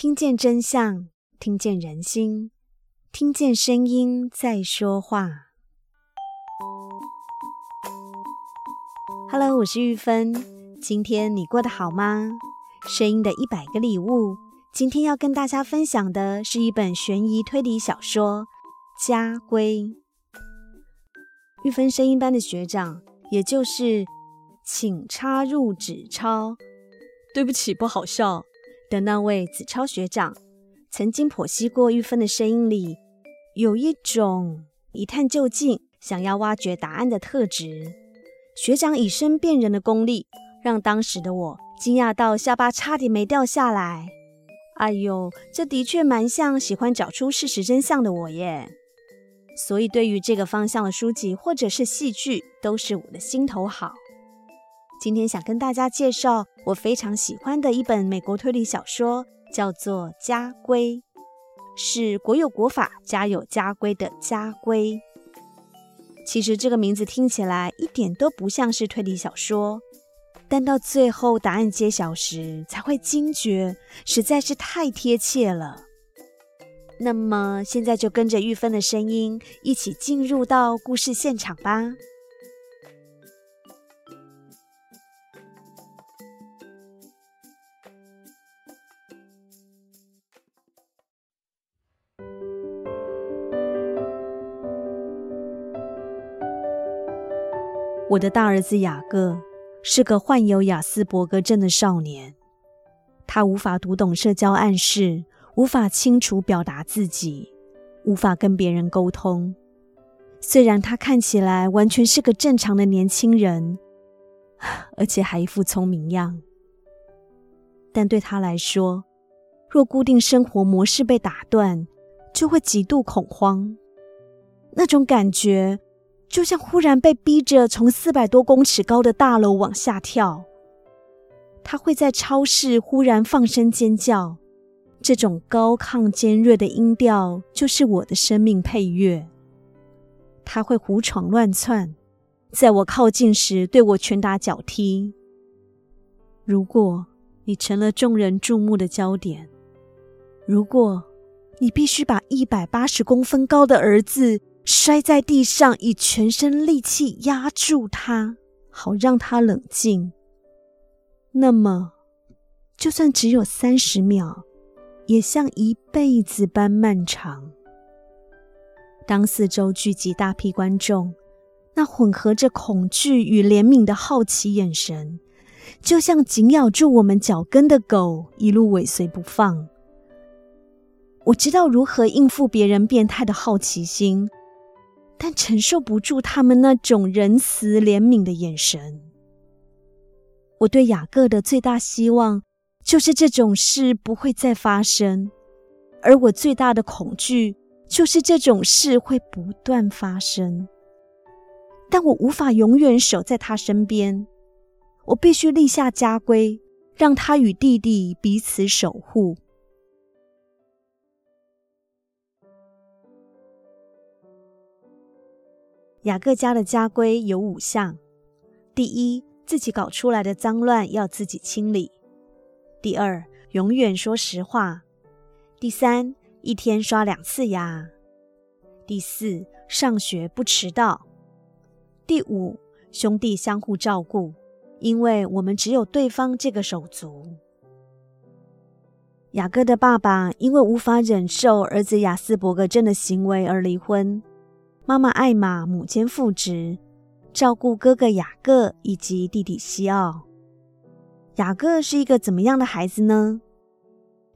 听见真相，听见人心，听见声音在说话。Hello，我是玉芬。今天你过得好吗？声音的一百个礼物，今天要跟大家分享的是一本悬疑推理小说《家规》。玉芬声音班的学长，也就是请插入纸钞，对不起，不好笑的那位子超学长，曾经剖析过玉芬的声音里有一种一探究竟、想要挖掘答案的特质。学长以身辨人的功力，让当时的我惊讶到下巴差点没掉下来。哎呦，这的确蛮像喜欢找出事实真相的我耶。所以对于这个方向的书籍或者是戏剧，都是我的心头好。今天想跟大家介绍我非常喜欢的一本美国推理小说，叫做《家规》，是国有国法，家有家规的家规。其实这个名字听起来一点都不像是推理小说，但到最后答案揭晓时，才会惊觉，实在是太贴切了。那么现在就跟着玉芬的声音，一起进入到故事现场吧。我的大儿子雅各是个患有雅斯伯格症的少年，他无法读懂社交暗示，无法清楚表达自己，无法跟别人沟通。虽然他看起来完全是个正常的年轻人，而且还一副聪明样，但对他来说，若固定生活模式被打断，就会极度恐慌。那种感觉。就像忽然被逼着从四百多公尺高的大楼往下跳，他会在超市忽然放声尖叫，这种高亢尖锐的音调就是我的生命配乐。他会胡闯乱窜，在我靠近时对我拳打脚踢。如果你成了众人注目的焦点，如果你必须把一百八十公分高的儿子。摔在地上，以全身力气压住他，好让他冷静。那么，就算只有三十秒，也像一辈子般漫长。当四周聚集大批观众，那混合着恐惧与怜悯的好奇眼神，就像紧咬住我们脚跟的狗，一路尾随不放。我知道如何应付别人变态的好奇心。但承受不住他们那种仁慈怜悯的眼神。我对雅各的最大希望就是这种事不会再发生，而我最大的恐惧就是这种事会不断发生。但我无法永远守在他身边，我必须立下家规，让他与弟弟彼此守护。雅各家的家规有五项：第一，自己搞出来的脏乱要自己清理；第二，永远说实话；第三，一天刷两次牙；第四，上学不迟到；第五，兄弟相互照顾，因为我们只有对方这个手足。雅各的爸爸因为无法忍受儿子亚斯伯格症的行为而离婚。妈妈艾玛母兼父职，照顾哥哥雅各以及弟弟西奥。雅各是一个怎么样的孩子呢？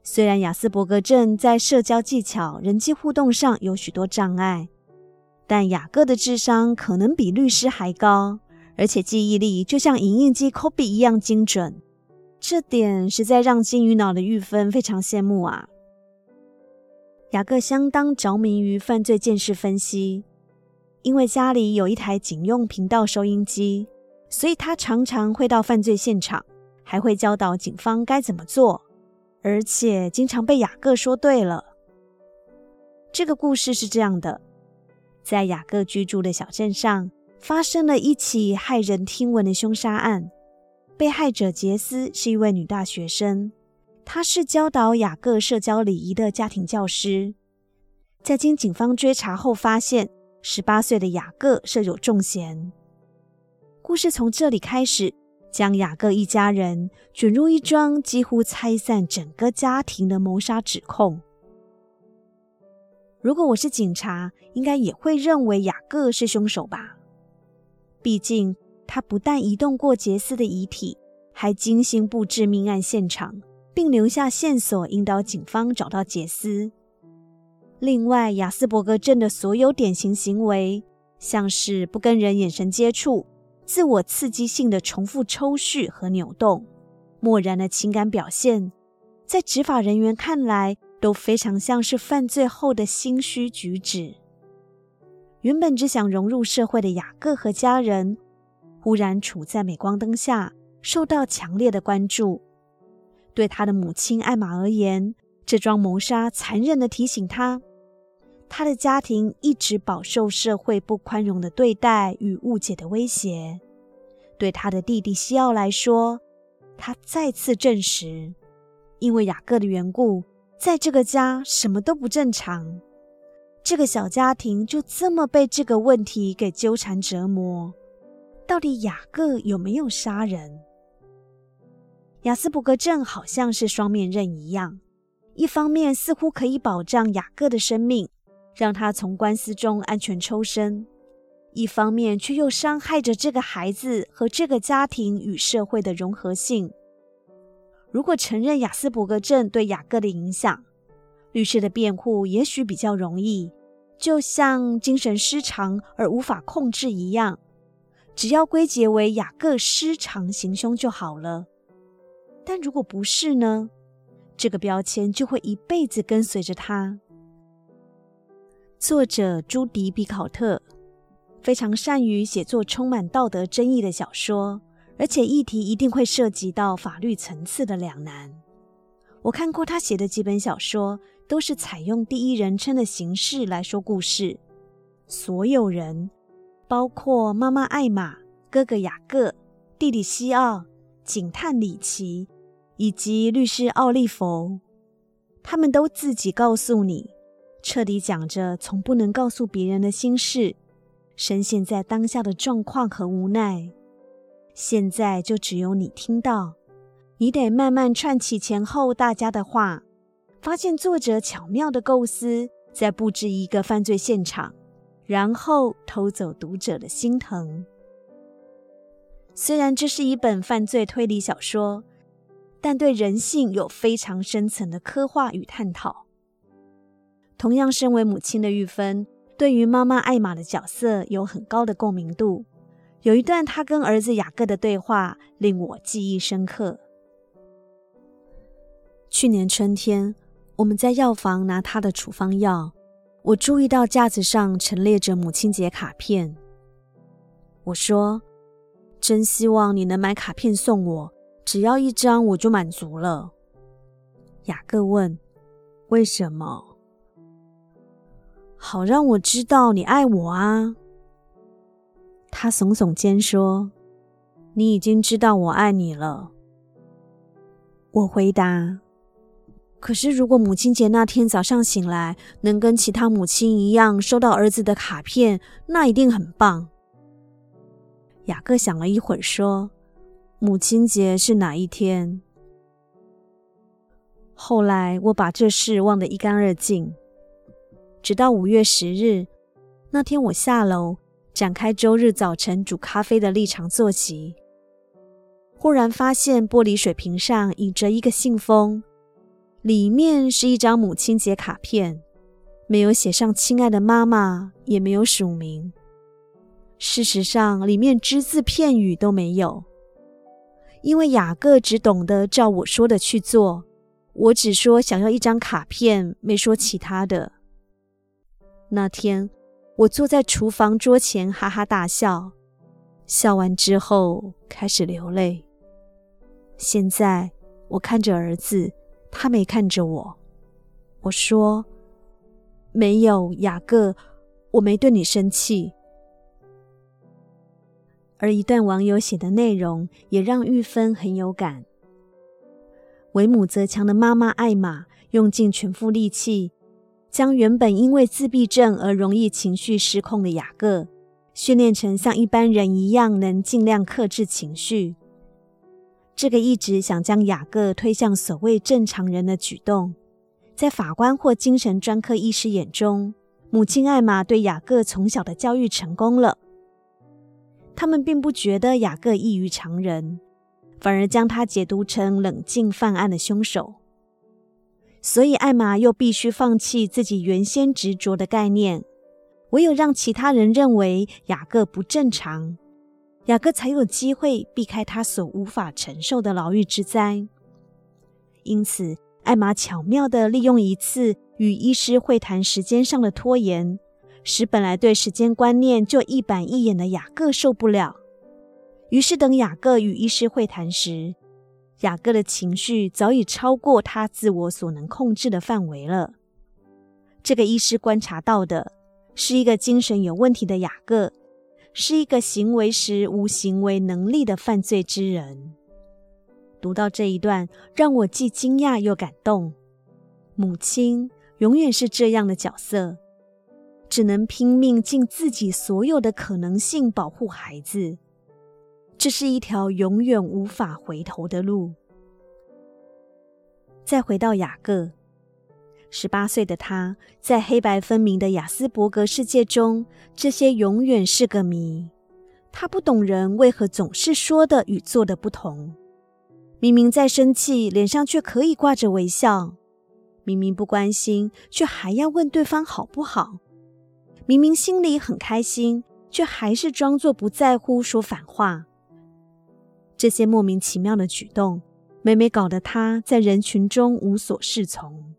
虽然雅斯伯格症在社交技巧、人际互动上有许多障碍，但雅各的智商可能比律师还高，而且记忆力就像影印机抠笔一样精准。这点实在让金鱼脑的玉芬非常羡慕啊！雅各相当着迷于犯罪见识分析。因为家里有一台警用频道收音机，所以他常常会到犯罪现场，还会教导警方该怎么做，而且经常被雅各说对了。这个故事是这样的：在雅各居住的小镇上，发生了一起骇人听闻的凶杀案。被害者杰斯是一位女大学生，她是教导雅各社交礼仪的家庭教师。在经警方追查后，发现十八岁的雅各设有重嫌。故事从这里开始，将雅各一家人卷入一桩几乎拆散整个家庭的谋杀指控。如果我是警察，应该也会认为雅各是凶手吧？毕竟他不但移动过杰斯的遗体，还精心布置命案现场，并留下线索引导警方找到杰斯。另外，亚斯伯格症的所有典型行为，像是不跟人眼神接触、自我刺激性的重复抽搐和扭动、漠然的情感表现，在执法人员看来，都非常像是犯罪后的心虚举止。原本只想融入社会的雅各和家人，忽然处在镁光灯下，受到强烈的关注。对他的母亲艾玛而言，这桩谋杀残忍地提醒他，他的家庭一直饱受社会不宽容的对待与误解的威胁。对他的弟弟西奥来说，他再次证实，因为雅各的缘故。在这个家，什么都不正常。这个小家庭就这么被这个问题给纠缠折磨。到底雅各有没有杀人？雅斯伯格症好像是双面刃一样，一方面似乎可以保障雅各的生命，让他从官司中安全抽身；一方面却又伤害着这个孩子和这个家庭与社会的融合性。如果承认雅斯伯格症对雅各的影响，律师的辩护也许比较容易，就像精神失常而无法控制一样，只要归结为雅各失常行凶就好了。但如果不是呢？这个标签就会一辈子跟随着他。作者朱迪·比考特非常善于写作充满道德争议的小说。而且议题一定会涉及到法律层次的两难。我看过他写的几本小说，都是采用第一人称的形式来说故事。所有人，包括妈妈艾玛、哥哥雅各、弟弟西奥、警探里奇以及律师奥利弗，他们都自己告诉你，彻底讲着从不能告诉别人的心事，深陷在当下的状况和无奈。现在就只有你听到，你得慢慢串起前后大家的话，发现作者巧妙的构思在布置一个犯罪现场，然后偷走读者的心疼。虽然这是一本犯罪推理小说，但对人性有非常深层的刻画与探讨。同样身为母亲的玉芬，对于妈妈艾玛的角色有很高的共鸣度。有一段她跟儿子雅各的对话令我记忆深刻。去年春天，我们在药房拿他的处方药，我注意到架子上陈列着母亲节卡片。我说：“真希望你能买卡片送我，只要一张我就满足了。”雅各问：“为什么？”好让我知道你爱我啊。他耸耸肩说：“你已经知道我爱你了。”我回答：“可是，如果母亲节那天早上醒来，能跟其他母亲一样收到儿子的卡片，那一定很棒。”雅各想了一会儿，说：“母亲节是哪一天？”后来我把这事忘得一干二净，直到五月十日那天，我下楼。展开周日早晨煮咖啡的立场坐席，忽然发现玻璃水瓶上引着一个信封，里面是一张母亲节卡片，没有写上“亲爱的妈妈”，也没有署名。事实上，里面只字片语都没有，因为雅各只懂得照我说的去做，我只说想要一张卡片，没说其他的。那天。我坐在厨房桌前，哈哈大笑。笑完之后，开始流泪。现在我看着儿子，他没看着我。我说：“没有，雅各，我没对你生气。”而一段网友写的内容也让玉芬很有感。为母则强的妈妈艾玛用尽全副力气，将原本因为自闭症而容易情绪失控的雅各，训练成像一般人一样能尽量克制情绪。这个一直想将雅各推向所谓正常人的举动，在法官或精神专科医师眼中，母亲艾玛对雅各从小的教育成功了。他们并不觉得雅各异于常人，反而将他解读成冷静犯案的凶手。所以，艾玛又必须放弃自己原先执着的概念，唯有让其他人认为雅各不正常，雅各才有机会避开他所无法承受的牢狱之灾。因此，艾玛巧妙地利用一次与医师会谈时间上的拖延。使本来对时间观念就一板一眼的雅各受不了，于是等雅各与医师会谈时，雅各的情绪早已超过他自我所能控制的范围了。这个医师观察到的是一个精神有问题的雅各，是一个行为时无行为能力的犯罪之人。读到这一段，让我既惊讶又感动。母亲永远是这样的角色。只能拼命尽自己所有的可能性保护孩子，这是一条永远无法回头的路。再回到雅各，十八岁的他在黑白分明的亚斯伯格世界中，这些永远是个谜。他不懂人为何总是说的与做的不同，明明在生气，脸上却可以挂着微笑；明明不关心，却还要问对方好不好。明明心里很开心，却还是装作不在乎，说反话。这些莫名其妙的举动，每每搞得他在人群中无所适从。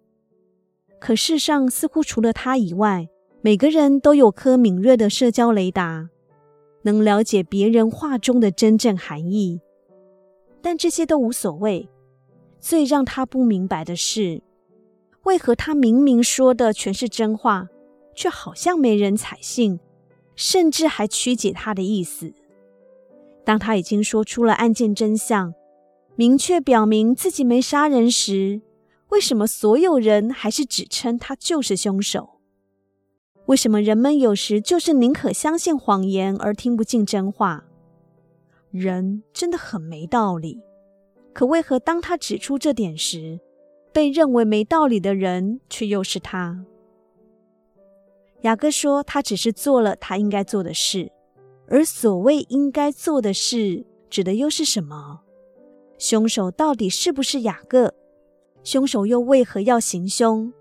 可世上似乎除了他以外，每个人都有颗敏锐的社交雷达，能了解别人话中的真正含义。但这些都无所谓。最让他不明白的是，为何他明明说的全是真话，却好像没人采信，甚至还曲解他的意思。当他已经说出了案件真相，明确表明自己没杀人时，为什么所有人还是只称他就是凶手？为什么人们有时就是宁可相信谎言而听不进真话？人真的很没道理。可为何当他指出这点时，被认为没道理的人却又是他？雅各说：“他只是做了他应该做的事，而所谓应该做的事，指的又是什么？凶手到底是不是雅各？凶手又为何要行凶？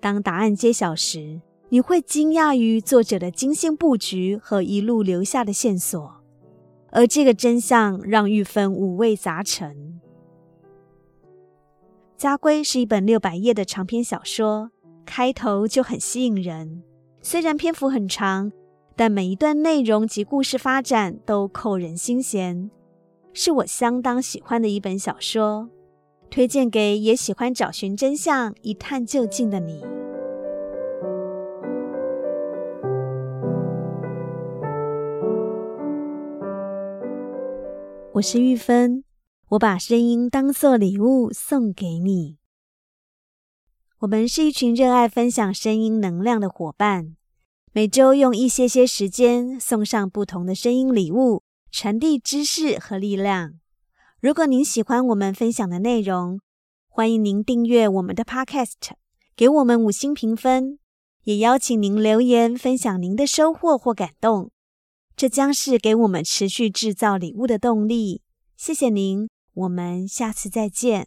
当答案揭晓时，你会惊讶于作者的精心布局和一路留下的线索，而这个真相让玉芬五味杂陈。”《家规》是一本六百页的长篇小说。开头就很吸引人，虽然篇幅很长，但每一段内容及故事发展都扣人心弦，是我相当喜欢的一本小说，推荐给也喜欢找寻真相、一探究竟的你。我是玉芬，我把声音当作礼物送给你。我们是一群热爱分享声音能量的伙伴，每周用一些些时间送上不同的声音礼物，传递知识和力量。如果您喜欢我们分享的内容，欢迎您订阅我们的 Podcast，给我们五星评分，也邀请您留言分享您的收获或感动，这将是给我们持续制造礼物的动力。谢谢您，我们下次再见。